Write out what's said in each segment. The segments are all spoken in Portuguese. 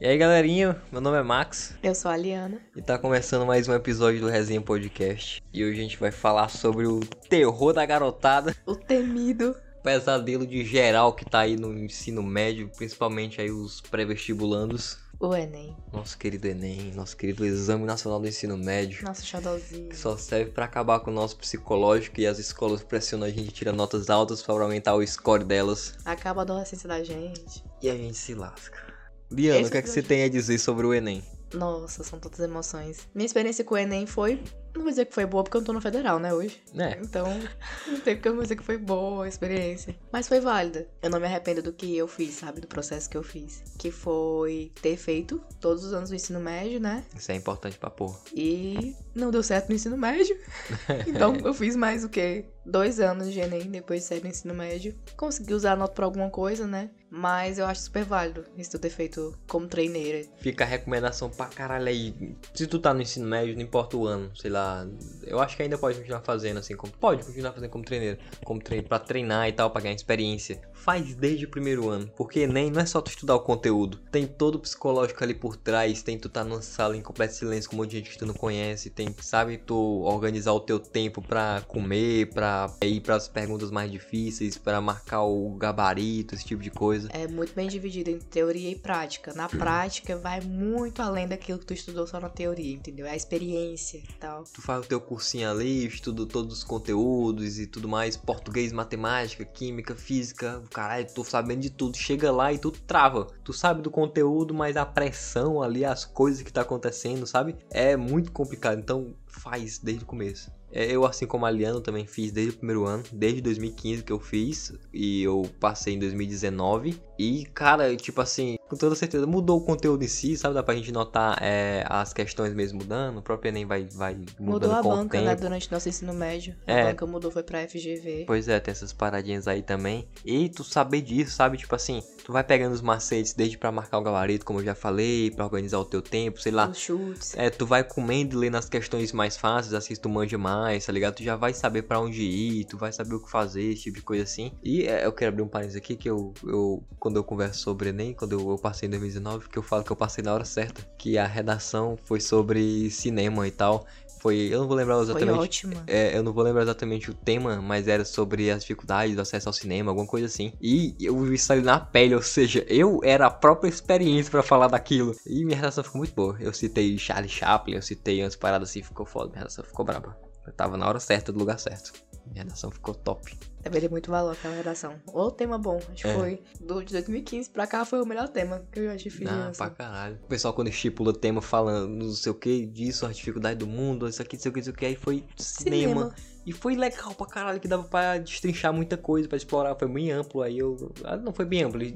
E aí, galerinha, meu nome é Max Eu sou a Liana. e tá começando mais um episódio do Resenha Podcast. E hoje a gente vai falar sobre o terror da garotada, O temido. pesadelo de geral que tá aí no ensino médio, principalmente aí os pré-vestibulandos. O Enem. Nosso querido Enem, nosso querido Exame Nacional do Ensino Médio. Nosso xodózinho. Que só serve pra acabar com o nosso psicológico e as escolas pressionam a gente tira notas altas pra aumentar o score delas. Acaba a adolescência da gente. E a gente se lasca. Liana, Esse o que é que você tem a dizer sobre o Enem? Nossa, são tantas emoções. Minha experiência com o Enem foi. Não vou dizer que foi boa porque eu não tô no federal, né, hoje. Né? Então, não tem porque eu vou dizer que foi boa a experiência. Mas foi válida. Eu não me arrependo do que eu fiz, sabe? Do processo que eu fiz. Que foi ter feito todos os anos do ensino médio, né? Isso é importante pra porra. E não deu certo no ensino médio. Então eu fiz mais o quê? Dois anos de Enem depois de sair do ensino médio. Consegui usar a nota pra alguma coisa, né? Mas eu acho super válido isso ter feito como treineira. Fica a recomendação pra caralho aí. Se tu tá no ensino médio, não importa o ano, sei lá. Eu acho que ainda pode continuar fazendo assim, como, pode continuar fazendo como treineiro, como treino pra treinar e tal, pra ganhar experiência. Faz desde o primeiro ano, porque Enem não é só tu estudar o conteúdo, tem todo o psicológico ali por trás, tem tu tá numa sala em completo silêncio com um monte de gente que tu não conhece, tem, sabe, tu organizar o teu tempo pra comer, pra ir pras perguntas mais difíceis, pra marcar o gabarito, esse tipo de coisa. É muito bem dividido entre teoria e prática. Na prática, vai muito além daquilo que tu estudou só na teoria, entendeu? É a experiência e tal. Tu faz o teu cursinho ali, estuda todos os conteúdos e tudo mais, português, matemática, química, física, caralho, tô sabendo de tudo. Chega lá e tu trava. Tu sabe do conteúdo, mas a pressão ali, as coisas que tá acontecendo, sabe? É muito complicado, então faz desde o começo. É, Eu, assim como a Liana, também fiz desde o primeiro ano, desde 2015 que eu fiz, e eu passei em 2019. E, cara, tipo assim, com toda certeza mudou o conteúdo em si, sabe? Dá pra gente notar é, as questões mesmo mudando, o próprio Enem vai, vai mudando Mudou a com banca, o né? tempo. Durante nosso ensino médio. É. A banca mudou, foi pra FGV. Pois é, tem essas paradinhas aí também. E tu saber disso, sabe? Tipo assim, tu vai pegando os macetes desde pra marcar o gabarito, como eu já falei, pra organizar o teu tempo, sei lá. Os chutes. É, tu vai comendo e lendo as questões mais fáceis, assim, tu manja mais, tá ligado? Tu já vai saber pra onde ir, tu vai saber o que fazer, esse tipo de coisa assim. E é, eu quero abrir um parênteses aqui, que eu, eu quando eu converso sobre Enem, quando eu, eu passei em 2019, que eu falo que eu passei na hora certa, que a redação foi sobre cinema e tal. Foi, eu não vou lembrar Foi exatamente. ótima. É, eu não vou lembrar exatamente o tema, mas era sobre as dificuldades do acesso ao cinema, alguma coisa assim. E eu vi isso na pele, ou seja, eu era a própria experiência pra falar daquilo. E minha redação ficou muito boa. Eu citei Charlie Chaplin, eu citei umas paradas assim, ficou foda. Minha redação ficou braba. Eu tava na hora certa, do lugar certo. Minha redação ficou top. Deve ter muito valor aquela redação. Ô tema bom. Acho que É. foi do, de 2015 pra cá foi o melhor tema que eu já tive. Ah, assim. pra caralho. O pessoal quando estipula tema falando não sei o que disso, a dificuldade do mundo, isso aqui, não sei o que, não sei o que, aí foi cinema. Cinema. E foi legal pra caralho, que dava pra destrinchar muita coisa, pra explorar. Foi bem amplo, aí eu... ah, Não foi bem amplo, ele,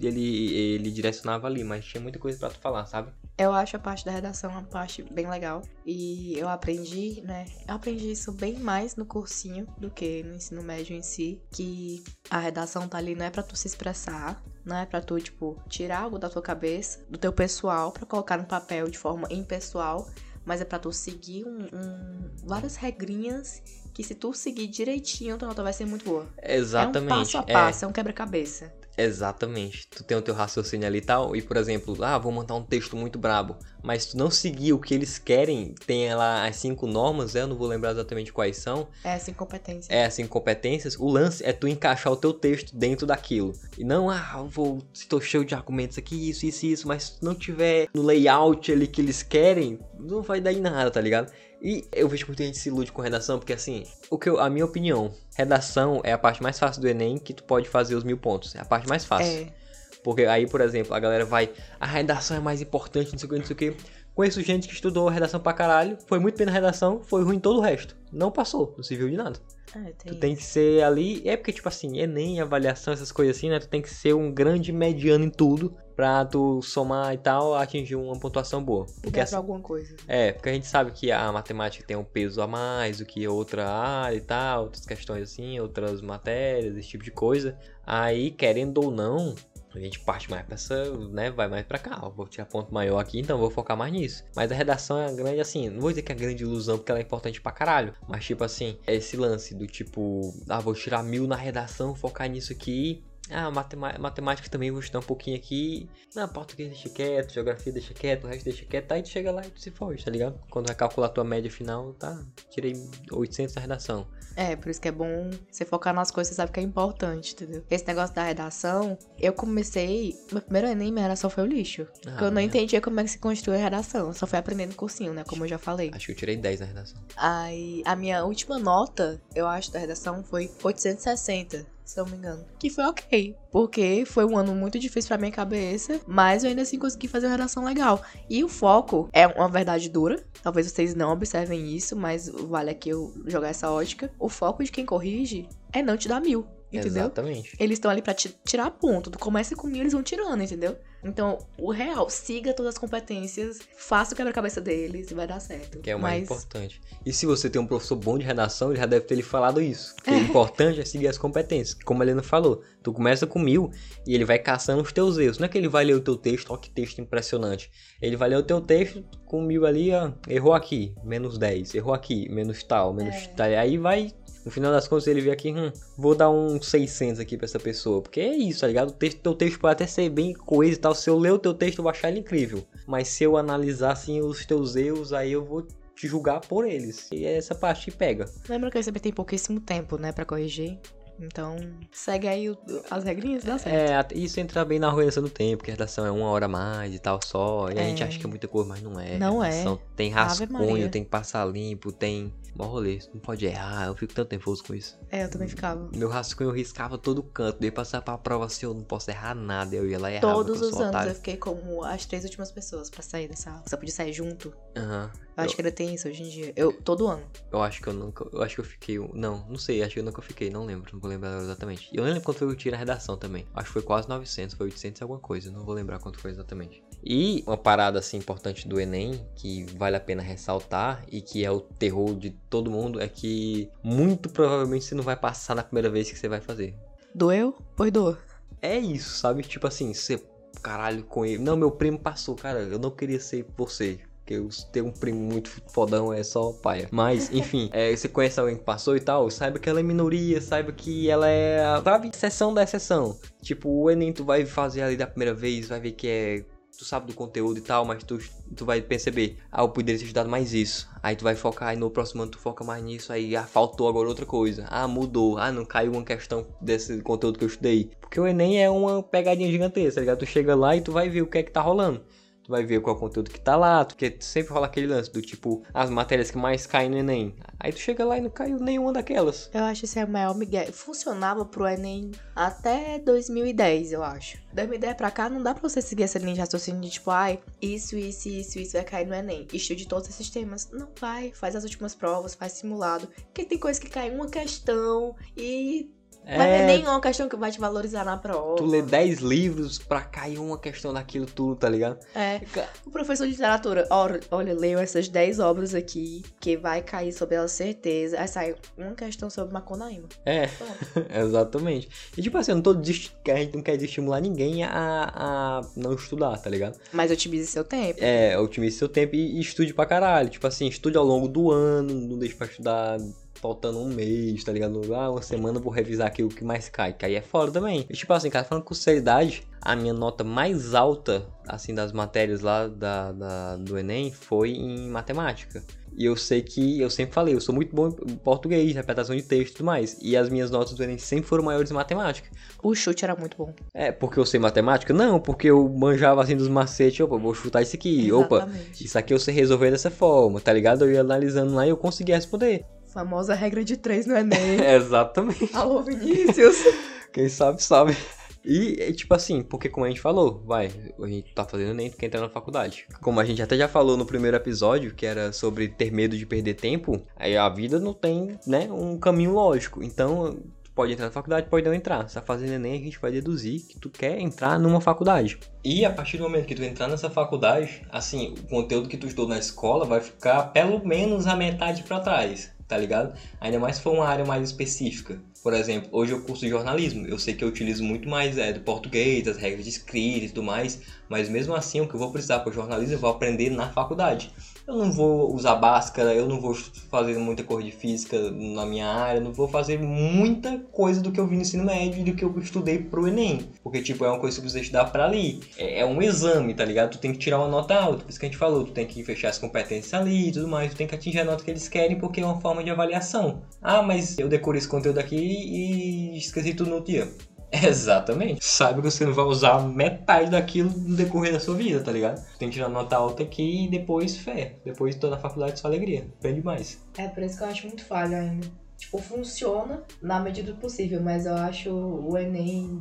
ele direcionava ali, mas tinha muita coisa pra tu falar, sabe? Eu acho a parte da redação uma parte bem legal. E eu aprendi, né? Eu aprendi isso bem mais no cursinho do que no ensino médio em si. Que a redação tá ali não é pra tu se expressar. Não é pra tu, tipo, tirar algo da tua cabeça, do teu pessoal, pra colocar no papel de forma impessoal. Mas é pra tu seguir um, um- várias regrinhas que se tu seguir direitinho, tua nota vai ser muito boa. Exatamente. É um passo a passo, é, um quebra-cabeça. Exatamente. Tu tem o teu raciocínio ali e tal, e por exemplo, ah, vou mandar um texto muito brabo, mas tu não seguir o que eles querem, tem lá as cinco normas, né? eu não vou lembrar exatamente quais são, É essa incompetência. é assim, competências, o lance é tu encaixar o teu texto dentro daquilo. E não, ah, eu vou, estou cheio de argumentos aqui, isso, isso, isso, mas se não tiver no layout ali que eles querem, não vai dar em nada, tá ligado? E eu vejo que muita gente se ilude com redação, porque assim, o que eu, a minha opinião, redação é a parte mais fácil do Enem que tu pode fazer os mil pontos. É a parte mais fácil. É. Porque aí, por exemplo, a galera vai. A redação é mais importante, não sei o que, não sei o que. Conheço gente que estudou redação pra caralho, foi muito bem na redação, foi ruim em todo o resto. Não passou, não se viu de nada. É, Tu tem tem que ser ali. É porque, tipo assim, Enem, avaliação, essas coisas assim, né? Tu tem que ser um grande mediano em tudo pra tu somar e tal, atingir uma pontuação boa. Porque Dá assim, alguma coisa. é, porque a gente sabe que a matemática tem um peso a mais do que outra área e tal, outras questões assim, outras matérias, esse tipo de coisa. Aí, querendo ou não, a gente parte mais pra essa, né, vai mais pra cá. Vou tirar ponto maior aqui, então vou focar mais nisso. Mas a redação é grande, assim, não vou dizer que é grande ilusão, porque ela é importante pra caralho. Mas, tipo assim, é esse lance do tipo, ah, vou tirar mil na redação, focar nisso aqui Ah, matemática também vou estudar um pouquinho aqui. Não, português deixa quieto, geografia deixa quieto, o resto deixa quieto. Aí tu chega lá e tu se foge, tá ligado? Quando vai calcular tua média final, tá? Tirei 800 na redação. É, por isso que é bom você focar nas coisas que você sabe que é importante, entendeu? Esse negócio da redação, eu comecei. Meu primeiro Enem, minha redação foi o lixo. Ah, porque eu não entendia como é que se construi a redação. Eu só fui aprendendo cursinho, né? Como eu já falei. Acho que eu tirei 10 na redação. Aí, a minha última nota, eu acho, da redação foi 860, se eu não me engano. Que foi ok. Porque foi um ano muito difícil pra minha cabeça, mas eu ainda assim consegui fazer uma redação legal. E o foco é uma verdade dura. Talvez vocês não observem isso, mas vale aqui eu jogar essa ótica. O foco de quem corrige é não te dar mil. Entendeu? Exatamente. Eles estão ali pra te tirar ponto. Tu começa com mil, eles vão tirando, entendeu? Então, o real, siga todas as competências, faça o quebra-cabeça deles e vai dar certo. Que é o mais Mas importante. E se você tem um professor bom de redação, ele já deve ter lhe falado isso. Que o importante é seguir as competências. Como a Helena falou, tu começa com mil e ele vai caçando os teus erros. Não é que ele vai ler o teu texto, ó que texto impressionante. Ele vai ler o teu texto com mil ali, ó, errou aqui, menos 10, errou aqui, menos tal, menos É. tal. Aí vai no final das contas, ele vê aqui, hum, vou dar um 600 aqui pra essa pessoa. Porque é isso, tá ligado? O texto, teu texto pode até ser bem coisa e tal. Se eu ler o teu texto, eu vou achar ele incrível. Mas se eu analisar, assim, os teus erros, aí eu vou te julgar por eles. E essa parte pega. lembra que você tem pouquíssimo tempo, né, pra corrigir. Então, segue aí o- as regrinhas, dá certo. É, isso entra bem na organização do tempo, que a redação é uma hora a mais e tal só. E a É. gente acha que é muita coisa, mas não é. Não é. Tem rascunho, tem que passar limpo, tem... Mó rolê, não pode errar, eu fico tanto nervoso com isso. É, eu também ficava. Meu rascunho eu riscava todo canto, daí passar pra prova assim, eu não posso errar nada, eu ia lá e errava. Todos os anos otário. eu fiquei como as três últimas pessoas pra sair dessa aula. Só podia sair junto. Aham. Eu acho Eu- que ainda tem isso hoje em dia. Eu, todo ano. Eu acho que eu nunca. Eu acho que eu fiquei. Não, não sei, acho que eu nunca fiquei, não lembro, não vou lembrar exatamente. E eu nem lembro quanto foi que eu tirei na redação também. Acho que foi quase 900, foi 800 e alguma coisa, não vou lembrar quanto foi exatamente. E uma parada assim importante do Enem, que vale a pena ressaltar e que é o terror de todo mundo, é que muito provavelmente você não vai passar na primeira vez que você vai fazer. Doeu? Pois doa. É isso, sabe? Tipo assim, você. Caralho, com ele. Não, meu primo passou, cara. Eu não queria ser você. Porque eu ter um primo muito fodão é só paia. Mas, enfim, é, você conhece alguém que passou e tal, saiba que ela é minoria, saiba que ela é a sabe, exceção da exceção. Tipo, o Enem tu vai fazer ali da primeira vez, vai ver que é. Tu sabe do conteúdo e tal, mas tu, tu vai perceber, ah, eu poderia ter estudado mais isso. Aí tu vai focar, aí no próximo ano tu foca mais nisso, aí ah, faltou agora outra coisa. Ah, mudou, ah, não caiu uma questão desse conteúdo que eu estudei. Porque o Enem é uma pegadinha gigantesca, tá ligado? Tu chega lá e tu vai ver o que é que tá rolando. Tu vai ver qual é o conteúdo que tá lá, porque sempre rola aquele lance do tipo, as matérias que mais caem no Enem. Aí tu chega lá e não caiu nenhuma daquelas. Eu acho esse é o maior migué. Funcionava pro Enem até 2010, eu acho. 2010 pra cá, não dá pra você seguir essa linha de raciocínio de tipo, ai, isso, isso, isso, isso vai cair no Enem. Estude todos esses temas. Não vai, faz as últimas provas, faz simulado. Porque tem coisa que cai uma questão e não vai ter nenhuma questão que vai te valorizar na prova. É. Tu lê 10 livros pra cair uma questão daquilo tudo, tá ligado? É. O professor de literatura, olha, olha, leio essas 10 obras aqui, que vai cair sobre ela certeza. Aí sai uma questão sobre Macunaíma. É, exatamente. E tipo assim, eu não tô a gente não quer estimular ninguém a, a não estudar, tá ligado? Mas otimize seu tempo. É, otimize seu tempo e, e estude pra caralho. Tipo assim, estude ao longo do ano, não deixe pra estudar faltando um mês, tá ligado? Ah, uma semana eu vou revisar aqui o que mais cai, que aí é fora também. E tipo assim, cara, falando com seriedade, a minha nota mais alta, assim, das matérias lá da, da- do Enem foi em matemática. E eu sei que, eu sempre falei, eu sou muito bom em português, interpretação de texto e tudo mais. E as minhas notas do Enem sempre foram maiores em matemática. O chute era muito bom. É, porque eu sei matemática? Não, porque eu manjava assim dos macetes, opa, vou chutar isso aqui, opa, Exatamente. isso aqui eu sei resolver dessa forma, tá ligado? Eu ia analisando lá e eu conseguia responder. Famosa regra de três no Enem. Exatamente. Alô, Vinícius. Quem sabe, sabe. E, é tipo assim, porque como a gente falou, vai, a gente tá fazendo nem quer entrar na faculdade. Como a gente até já falou no primeiro episódio, que era sobre ter medo de perder tempo, aí a vida não tem, né, um caminho lógico. Então, tu pode entrar na faculdade, pode não entrar. Se tá fazendo Enem, a gente vai deduzir que tu quer entrar numa faculdade. E a partir do momento que tu entrar nessa faculdade, assim, o conteúdo que tu estudou na escola vai ficar pelo menos a metade pra trás, tá ligado? Ainda mais se for uma área mais específica. Por exemplo, hoje eu curso jornalismo. Eu sei que eu utilizo muito mais é, do português, das regras de escrita e tudo mais. Mas mesmo assim, o que eu vou precisar para jornalismo eu vou aprender na faculdade. Eu não vou usar Bhaskara, eu não vou fazer muita coisa de física na minha área, não vou fazer muita coisa do que eu vi no ensino médio e do que eu estudei pro Enem. Porque, tipo, é uma coisa que você precisa estudar pra ali. É, é, um exame, tá ligado? Tu tem que tirar uma nota alta, por isso que a gente falou, tu tem que fechar as competências ali e tudo mais, tu tem que atingir a nota que eles querem porque é uma forma de avaliação. Ah, mas eu decorei esse conteúdo aqui e esqueci tudo no dia. Exatamente. Sabe que você não vai usar metade daquilo no decorrer da sua vida, tá ligado? Tem que tirar nota alta aqui e depois fé. Depois toda a faculdade só alegria. Aprende mais. É por isso que eu acho muito falho ainda tipo, funciona na medida do possível, mas eu acho o Enem,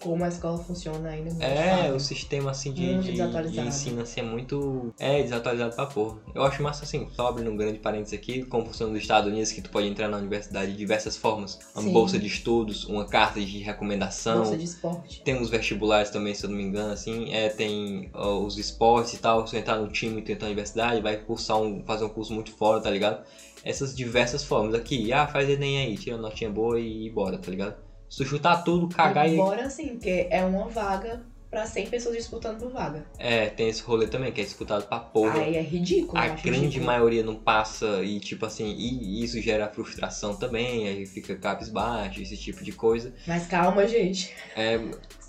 como a escola funciona ainda muito É, o sistema assim de, de, de, ensino assim, é muito. É, desatualizado pra porra. Eu acho massa assim, só abrindo um grande parênteses aqui, como funciona nos Estados Unidos, que tu pode entrar na universidade de diversas formas. Uma Sim. bolsa de estudos, uma carta de recomendação. Bolsa de esporte. Tem uns vestibulares também, se eu não me engano, assim. É, tem ó, os esportes e tal. Se entrar no time e tentar a universidade, vai cursar um, fazer um curso muito fora, tá ligado? essas diversas formas. Aqui, ah, faz Enem aí, tira uma notinha boa e bora, tá ligado? Se tu chutar tudo, cagar e. Bora sim, porque é uma vaga pra 100 pessoas disputando por vaga. É, tem esse rolê também, que é disputado pra porra. Aí é ridículo. A grande ridículo. maioria não passa e, tipo assim, e isso gera frustração também, aí fica cabisbaixo, esse tipo de coisa. Mas calma, gente. É,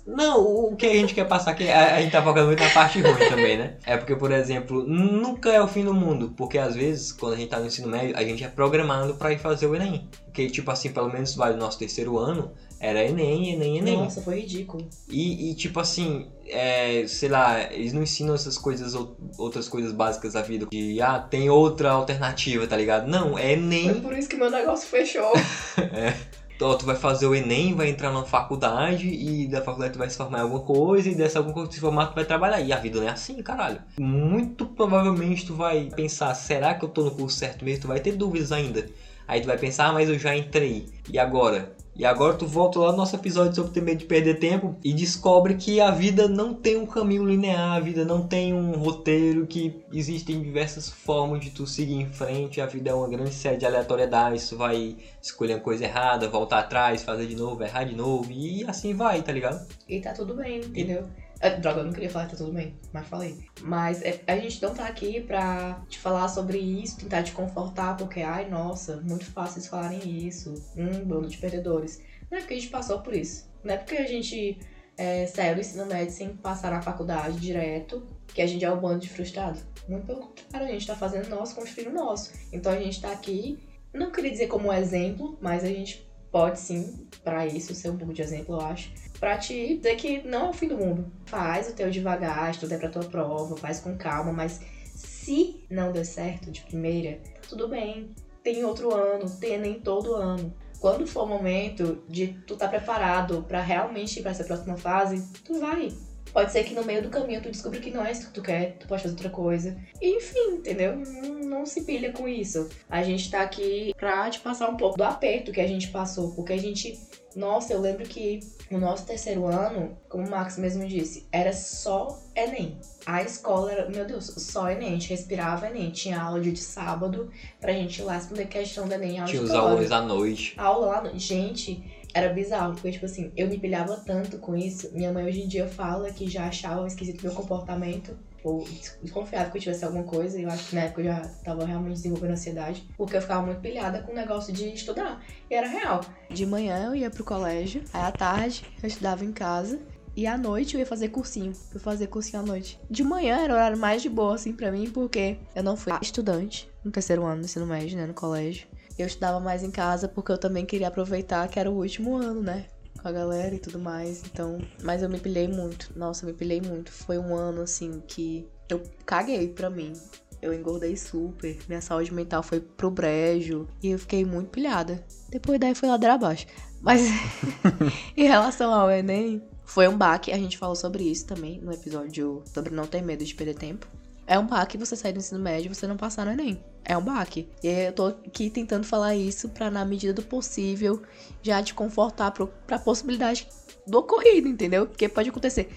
não, o que a gente quer passar aqui, a, a gente tá focando muito na parte ruim também, né? É porque, por exemplo, nunca é o fim do mundo, porque às vezes, quando a gente tá no ensino médio, a gente é programado para ir fazer o Enem. Porque, tipo assim, pelo menos vai do nosso terceiro ano, era Enem, Enem, Enem. Nossa, foi ridículo. E, e tipo assim, é, sei lá, eles não ensinam essas coisas, outras coisas básicas da vida. De, ah, tem outra alternativa, tá ligado? Não, é Enem. Foi por isso que meu negócio fechou. é tu, tu vai fazer o Enem, vai entrar na faculdade e da faculdade tu vai se formar em alguma coisa e dessa alguma coisa se formar tu vai trabalhar. E a vida não é assim, caralho. Muito provavelmente tu vai pensar, será que eu tô no curso certo mesmo? Tu vai ter dúvidas ainda. Aí tu vai pensar, ah, mas eu já entrei. E agora? E agora tu volta lá no nosso episódio sobre ter medo de perder tempo e descobre que a vida não tem um caminho linear, a vida não tem um roteiro, que existem diversas formas de tu seguir em frente, a vida é uma grande série de aleatoriedades, tu vai escolher uma coisa errada, voltar atrás, fazer de novo, errar de novo, e assim vai, tá ligado? E tá tudo bem, entendeu? E... É, droga, eu não queria falar tá tudo bem, mas falei. Mas é, a gente não tá aqui pra te falar sobre isso, tentar te confortar, porque, ai, nossa, muito fácil eles falarem isso. Um bando de perdedores. Não é porque a gente passou por isso. Não é porque a gente é, saiu do ensino médio sem passar na faculdade direto, que a gente é um bando de frustrado. Muito pelo contrário, a gente tá fazendo nosso, construindo nosso. Então a gente tá aqui, não queria dizer como exemplo, mas a gente pode sim, para isso, ser um pouco de exemplo, eu acho pra te dizer que não é o fim do mundo. Faz o teu devagar, estuda pra tua prova, faz com calma, mas se não der certo de primeira, tudo bem. Tem outro ano, tem nem todo ano. Quando for o momento de tu estar tá preparado para realmente ir pra essa próxima fase, tu vai. Pode ser que no meio do caminho tu descubra que não é isso que tu quer, tu pode fazer outra coisa. enfim, entendeu? Não, não, se pilha com isso. A gente tá aqui pra te passar um pouco do aperto que a gente passou, porque a gente nossa, eu lembro que no nosso terceiro ano, como o Max mesmo disse, era só Enem. A escola era, meu Deus, só Enem. A gente respirava Enem. Tinha aula de sábado pra gente ir lá responder questão do Enem. Tinha os aulas à noite. Aula lá noite. Gente, era bizarro, porque, tipo assim, eu me pilhava tanto com isso. Minha mãe hoje em dia fala que já achava esquisito meu comportamento ou desconfiado que eu tivesse alguma coisa, eu acho que na época eu já tava realmente desenvolvendo ansiedade, porque eu ficava muito pilhada com o negócio de estudar, e era real. De manhã eu ia pro colégio, aí à tarde eu estudava em casa, e à noite eu ia fazer cursinho. Eu fazer cursinho à noite. De manhã era o horário mais de boa, assim, pra mim, porque eu não fui estudante no terceiro ano do ensino médio, né, no colégio. Eu estudava mais em casa porque eu também queria aproveitar que era o último ano, né? com a galera e tudo mais. Então, mas eu me pilhei muito. Nossa, eu me pilhei muito. Foi um ano assim que eu caguei pra mim. Eu engordei super, minha saúde mental foi pro brejo e eu fiquei muito pilhada. Depois daí foi ladeira abaixo. Mas em relação ao Enem, foi um baque. A gente falou sobre isso também no episódio sobre não ter medo de perder tempo. É um baque você sair do ensino médio e você não passar no Enem. É um baque. E eu tô aqui tentando falar isso pra, na medida do possível, já te confortar pro, pra possibilidade do ocorrido, entendeu? Porque pode acontecer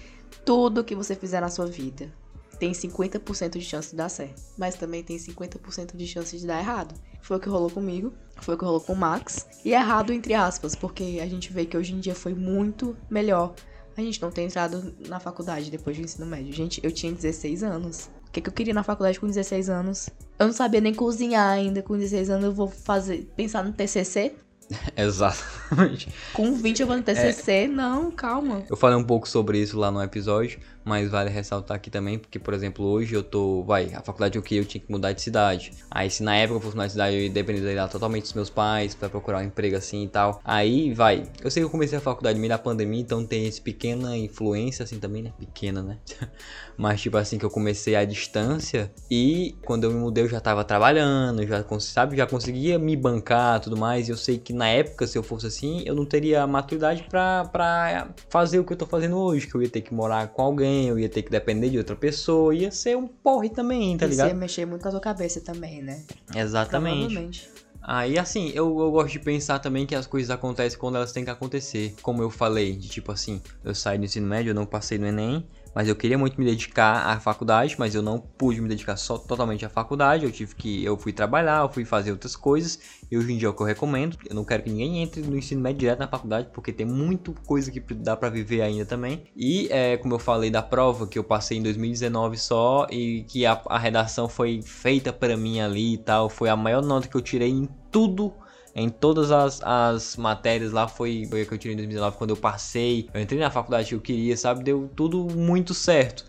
tudo que você fizer na sua vida. tem 50% de chance de dar certo, mas também tem 50% de chance de dar errado. Foi o que rolou comigo, foi o que rolou com o Max, e errado entre aspas, porque a gente vê que hoje em dia foi muito melhor a gente não ter entrado na faculdade depois do ensino médio. Gente, eu tinha 16 anos. O que, que eu queria na faculdade com 16 anos? Eu não sabia nem cozinhar ainda. Com 16 anos eu vou fazer pensar no TCC. Exatamente. Com 20 eu vou no TCC? É... Não, calma. Eu falei um pouco sobre isso lá no episódio, mas vale ressaltar aqui também, porque, por exemplo, hoje eu tô. Vai, a faculdade eu queria, eu tinha que mudar de cidade. Aí, se na época eu fosse mudar de cidade, eu ia depender totalmente dos meus pais para procurar um emprego assim e tal. Aí, vai. Eu sei que eu comecei a faculdade meio da pandemia, então tem essa pequena influência, assim também, né? Pequena, né? mas, tipo assim, que eu comecei à distância e quando eu me mudei eu já tava trabalhando, já, sabe, já conseguia me bancar tudo mais. E eu sei que na época, se eu fosse assim, eu não teria maturidade pra fazer o que eu tô fazendo hoje, que eu ia ter que morar com alguém eu ia ter que depender de outra pessoa, ia ser um porre também, tá ligado? Ia mexer muito com a tua cabeça também, né? Exatamente. Aí, assim, eu, eu gosto de pensar também que as coisas acontecem quando elas têm que acontecer. Como eu falei, de tipo assim, eu saí do ensino médio, eu não passei no Enem, mas eu queria muito me dedicar à faculdade, mas eu não pude me dedicar só totalmente à faculdade. Eu tive que eu fui trabalhar, eu fui fazer outras coisas. E hoje em dia é o que eu recomendo. Eu não quero que ninguém entre no ensino médio direto na faculdade, porque tem muito coisa que dá para viver ainda também. E é, como eu falei da prova que eu passei em 2019 só e que a, a redação foi feita para mim ali e tal, foi a maior nota que eu tirei em tudo em todas as, as matérias lá foi, foi que eu tirei em 2019 quando eu passei. Eu entrei na faculdade que eu queria, sabe? Deu tudo muito certo.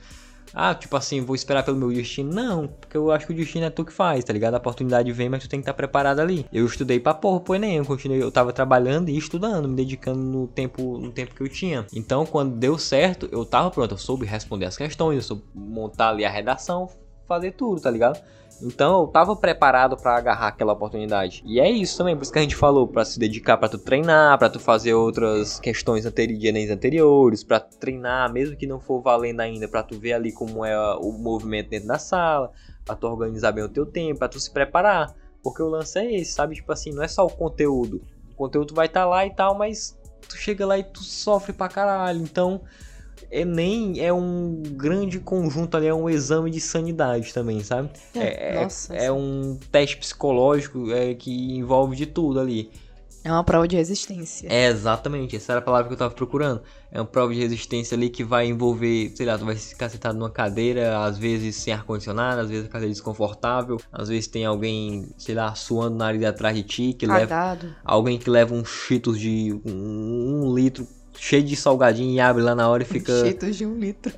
Ah, tipo assim, vou esperar pelo meu destino. Não, porque eu acho que o destino é tu que faz, tá ligado? A oportunidade vem, mas tu tem que estar preparado ali. Eu estudei pra porra pro Enem, eu continuei, eu tava trabalhando e estudando, me dedicando no tempo, no tempo que eu tinha. Então, quando deu certo, eu tava pronto, eu soube responder as questões, eu soube montar ali a redação, fazer tudo, tá ligado? Então eu tava preparado para agarrar aquela oportunidade. E é isso também, por isso que a gente falou, para se dedicar, para tu treinar, para tu fazer outras questões anteri de Enem anteriores, para treinar, mesmo que não for valendo ainda, para tu ver ali como é o movimento dentro da sala, para tu organizar bem o teu tempo, para tu se preparar. Porque o lance é esse, sabe? Tipo assim, não é só o conteúdo. O conteúdo vai estar tá lá e tal, mas tu chega lá e tu sofre pra caralho. Então, Enem é um grande conjunto ali, é um exame de sanidade também, sabe? É, é, nossa, é um teste psicológico é, que envolve de tudo ali. É uma prova de resistência. É, exatamente, essa era a palavra que eu tava procurando. É uma prova de resistência ali que vai envolver, sei lá, tu vai ficar sentado numa cadeira, às vezes sem ar-condicionado, às vezes a cadeira desconfortável, às vezes tem alguém, sei lá, suando na área atrás de ti, que Cagado. leva. Alguém que leva um cheetos de um, um litro cheio de salgadinho e abre lá na hora e fica. Cheetos de um litro.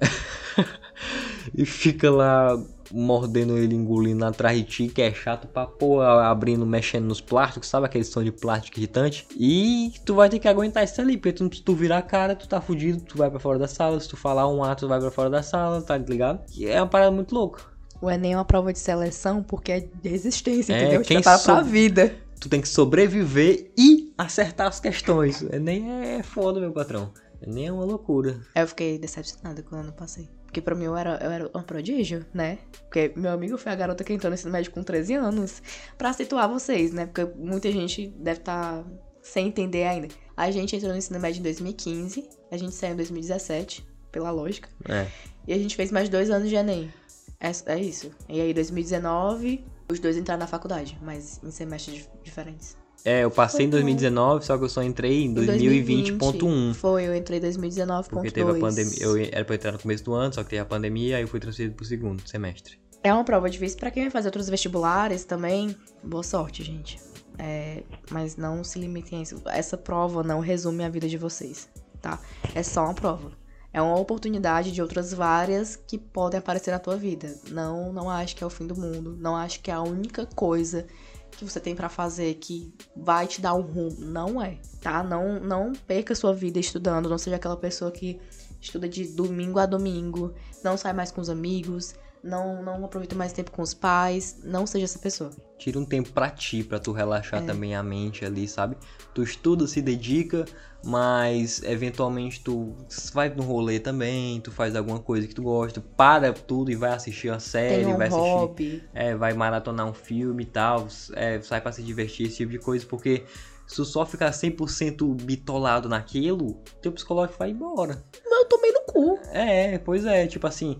e fica lá mordendo ele, engolindo atrás de ti, que é chato pra porra, abrindo, mexendo nos plásticos, sabe aquele som de plástico irritante? E tu vai ter que aguentar isso ali, porque tu, se tu virar a cara, tu tá fudido, tu vai pra fora da sala, se tu falar um ato, tu vai pra fora da sala, tá ligado? E é uma parada muito louca. O Enem é uma prova de seleção porque é de resistência, é, entendeu? Te prepara pra vida. Tu tem que sobreviver e acertar as questões. Enem é foda, meu patrão. Enem é uma loucura. Eu fiquei decepcionada quando eu passei. Porque pra mim eu era, eu era um prodígio, né? Porque meu amigo foi a garota que entrou no ensino médio com 13 anos. Pra situar vocês, né? Porque muita gente deve estar tá sem entender ainda. A gente entrou no ensino médio em 2015. A gente saiu em 2017, pela lógica. É. E a gente fez mais dois anos de Enem. É, é isso. E aí, 2019, os dois entraram na faculdade, mas em semestres diferentes. É, eu passei em 2019, só que eu só entrei em 2020.1. Foi, eu entrei em 2019.2. Porque teve a pandemia. Eu era pra entrar no começo do ano, só que teve a pandemia, aí eu fui transferido pro segundo semestre. É uma prova difícil para quem vai fazer outros vestibulares também. Boa sorte, gente. É, mas não se limitem a isso. Essa prova não resume a vida de vocês, tá? É só uma prova. É uma oportunidade de outras várias que podem aparecer na tua vida. Não, não acho que é o fim do mundo. Não acho que é a única coisa que você tem para fazer que vai te dar um rumo. Não é, tá? Não, não perca sua vida estudando. Não seja aquela pessoa que estuda de domingo a domingo, não sai mais com os amigos, não, não aproveita mais tempo com os pais, não seja essa pessoa. Tira um tempo pra ti, pra tu relaxar é. também a mente ali, sabe? Tu estuda, se dedica, mas eventualmente tu vai no rolê também, tu faz alguma coisa que tu gosta, para tudo e vai assistir uma série, um vai assistir. Hobby. É, vai maratonar um filme e tal, é, sai pra se divertir, esse tipo de coisa, porque se tu só ficar 100% bitolado naquilo, teu psicológico vai embora. Mas eu tomei no cu. É, pois é, tipo assim,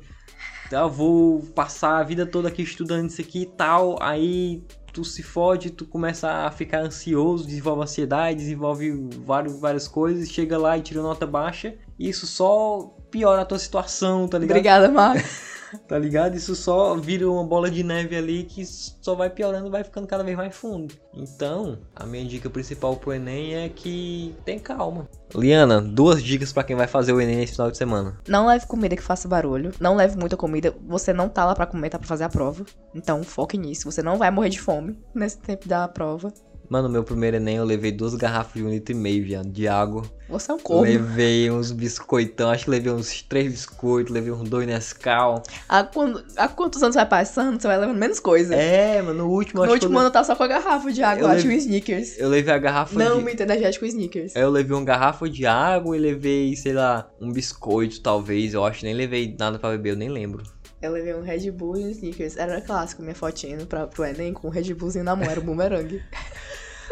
eu vou passar a vida toda aqui estudando isso aqui e tal, aí tu se fode, tu começa a ficar ansioso, desenvolve ansiedade, desenvolve vários, várias coisas, chega lá e tira nota baixa, e isso só piora a tua situação, tá ligado? Obrigada, Marcos. tá ligado? Isso só vira uma bola de neve ali que só vai piorando, vai ficando cada vez mais fundo. Então, a minha dica principal pro Enem é que tem calma. Liana, duas dicas para quem vai fazer o Enem nesse final de semana. Não leve comida que faça barulho. Não leve muita comida. Você não tá lá pra comer, tá pra fazer a prova. Então foque nisso. Você não vai morrer de fome nesse tempo da prova. Mano, meu primeiro Enem eu levei duas garrafas de um litro e meio, viado, de água. Você é um corno. Levei uns biscoitão, acho que levei uns três biscoitos, levei uns dois Nescau. A, quando, a quantos anos vai passando, você vai levando menos coisa. É, mano, no último No acho último que eu, ano tá só com a garrafa de água, Eu lá leve- tinha um Snickers. eu levei a garrafa Não, de... muito energético Snickers. Eu levei uma garrafa de água e levei, sei lá, um biscoito, talvez. Eu acho que nem levei nada pra beber, eu nem lembro. Eu levei um Red Bull e um Snickers. Era clássico, minha fotinha indo pra, pro Enem com um Red Bullzinho na mão, era um bumerangue.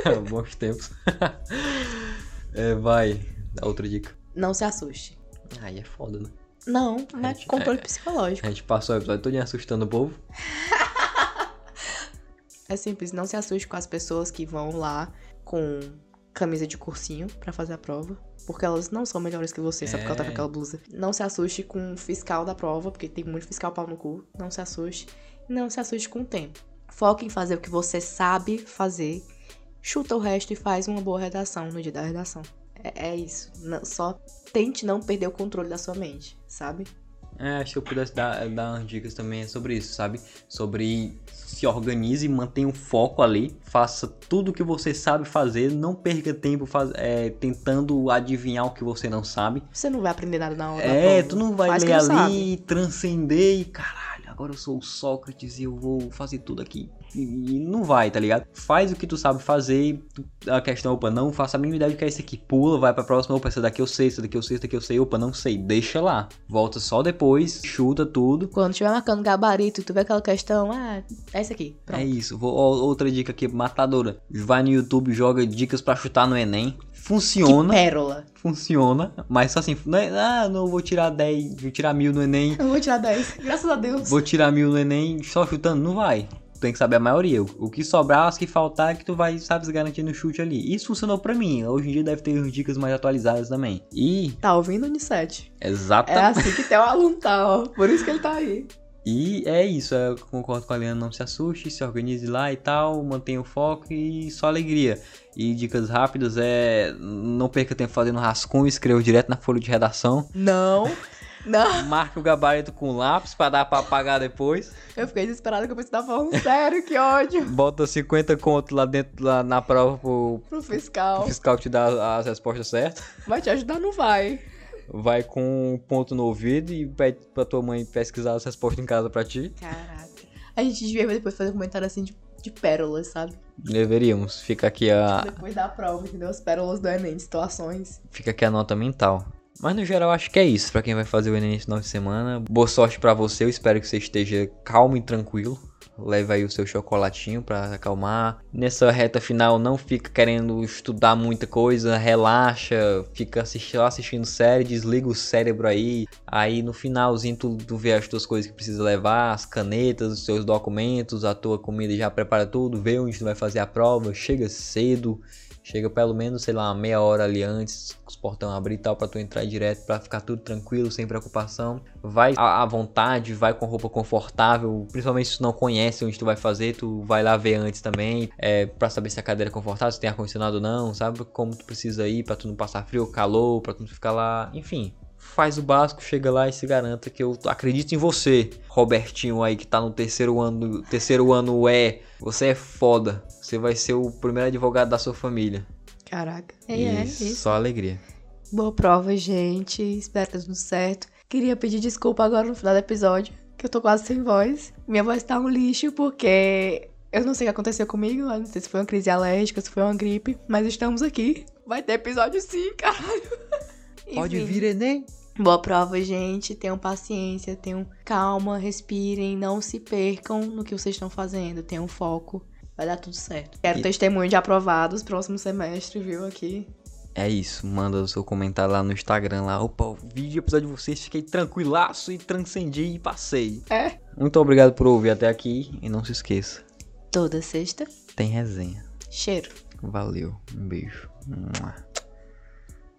Bons tempos. é, vai, dá outra dica. Não se assuste. Aí é foda, né? Não, não é gente- controle é- psicológico. A gente passou o episódio todo assustando o povo. É simples, não se assuste com as pessoas que vão lá com camisa de cursinho pra fazer a prova. Porque elas não são melhores que você, só porque ela tá com É. aquela blusa. Não se assuste com o fiscal da prova, porque tem muito fiscal pau no cu. Não se assuste. Não se assuste com o tempo. Foque em fazer o que você sabe fazer. Chuta o resto e faz uma boa redação no dia da redação. É, é isso. Não- só tente não perder o controle da sua mente, sabe? É, acho que eu pudesse dar, dar umas dicas também sobre isso, sabe? Sobre se organize, mantenha o foco ali, faça tudo o que você sabe fazer, não perca tempo faz, é, tentando adivinhar o que você não sabe. Você não vai aprender nada na hora. É, prova. tu não vai Faz ler ali, transcender e caralho, agora eu sou o Sócrates e eu vou fazer tudo aqui. E, não vai, tá ligado? Faz o que tu sabe fazer e a questão, opa, não faça a mínima ideia do que é isso aqui. Pula, vai pra próxima, opa, essa daqui eu sei, essa daqui eu sei, essa daqui eu sei, opa, não sei, deixa lá. Volta só depois, chuta tudo. Quando estiver marcando gabarito tu vê aquela questão, ah, é isso aqui. Pronto. É isso. Vou, outra dica aqui, matadora. Vai no YouTube, joga dicas pra chutar no Enem. que Funciona, pérola. funciona, mas só assim, não é, ah, não vou tirar 10, vou tirar mil no Enem. Eu vou tirar 10. Graças a Deus. Vou tirar mil no Enem só chutando? Não vai. Tem que saber a maioria. O o que sobrar, as que faltar, é que tu vai, sabe, se garantir no chute ali. Isso funcionou pra mim. Hoje em dia deve ter dicas mais atualizadas também. E, Tá ouvindo, Unicete? exata. É assim que teu aluno tá, ó. Por isso que ele tá aí. E é isso. Eu concordo com a Liana. Não se assuste, se organize lá e tal. Mantenha o foco e só alegria. E dicas rápidas é. Não perca tempo fazendo rascunho, escreva direto na folha de redação. Não. Não. Marque o gabarito com lápis pra dar pra apagar depois. Eu fiquei desesperada que eu pensei que tava falando sério, que ódio. Bota 50 conto lá dentro, lá na prova pro, Pro O fiscal. fiscal te dá as respostas certas. Vai te ajudar, não vai. Vai com um ponto no ouvido e pede pra tua mãe pesquisar as respostas em casa pra ti. Caraca. A gente devia depois fazer um comentário assim de, de pérolas, sabe? Deveríamos. Fica aqui a, Depois da prova, entendeu? As pérolas do Enem, de situações. fica aqui a nota mental. Mas no geral acho que é isso pra quem vai fazer o Enem esse final de semana. Boa sorte pra você. Eu espero que você esteja calmo e tranquilo. Leve aí o seu chocolatinho pra acalmar. Nessa reta final não fica querendo estudar muita coisa, relaxa, fica assistindo, assistindo série, desliga o cérebro aí. Aí no finalzinho tu, tu vê as tuas coisas que precisa levar, as canetas, os seus documentos, a tua comida já prepara tudo, vê onde tu vai fazer a prova, chega cedo. Chega pelo menos, sei lá, meia hora ali antes, os portão abrir e tal, pra tu entrar direto, pra ficar tudo tranquilo, sem preocupação. Vai à vontade, vai com roupa confortável, principalmente se tu não conhece onde tu vai fazer, tu vai lá ver antes também, é, pra saber se a cadeira é confortável, se tem ar-condicionado ou não, sabe? Como tu precisa ir pra tu não passar frio, calor, pra tu não ficar lá, enfim. Faz o básico, chega lá e se garanta que eu acredito em você, Robertinho aí que tá no terceiro ano, terceiro ano é, você é foda. Você vai ser o primeiro advogado da sua família. Caraca. É, é, isso. Só alegria. Boa prova, gente. Espero que tudo certo. Queria pedir desculpa agora no final do episódio, que eu tô quase sem voz. Minha voz tá um lixo porque eu não sei o que aconteceu comigo. Não sei se foi uma crise alérgica, se foi uma gripe, mas estamos aqui. Vai ter episódio sim, caralho. Enfim. Enem? Boa prova, gente. Tenham paciência, tenham calma, respirem, não se percam no que vocês estão fazendo, tenham foco. Vai dar tudo certo. Quero E- testemunho de aprovados próximo semestre, viu? Aqui. É isso, manda o seu comentário lá no Instagram lá. Opa, o episódio de vocês, fiquei tranquilaço e transcendi e passei. É. Muito obrigado por ouvir até aqui e não se esqueça, Toda sexta, tem resenha. cheiro. Valeu, um beijo. Mua.